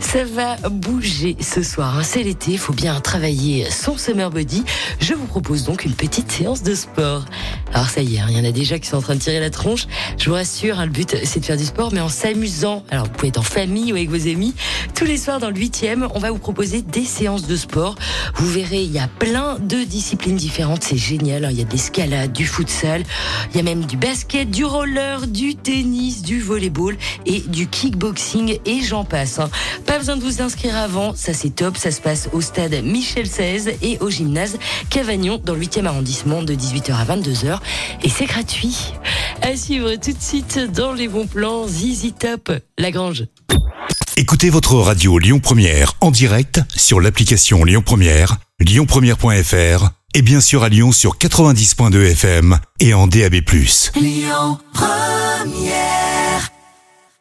Ça va bouger ce soir. hein. C'est l'été, il faut bien travailler son summer body. Je vous propose donc une petite séance de sport. Alors ça y est, hein, il y en a déjà qui sont en train de tirer la tronche. Je vous rassure, hein, le but c'est de faire du sport, mais en s'amusant. Alors vous pouvez être en famille ou avec vos amis. Tous les soirs dans le 8e, on va vous proposer des séances de sport. Vous verrez, il y a plein de disciplines différentes. C'est génial. Il y a de l'escalade, du futsal, il y a même du basket, du roller, du tennis, du volleyball et du kickboxing et j'en passe. Pas besoin de vous inscrire avant, ça c'est top. Ça se passe au stade Michel XVI et au gymnase Cavagnon dans le 8e arrondissement de 18h à 22h et c'est gratuit. À suivre tout de suite dans les bons plans Zizi Top, Lagrange. Écoutez votre radio Lyon Première en direct sur l'application Lyon Première, lyonpremière.fr et bien sûr à Lyon sur 90.2 FM et en DAB+.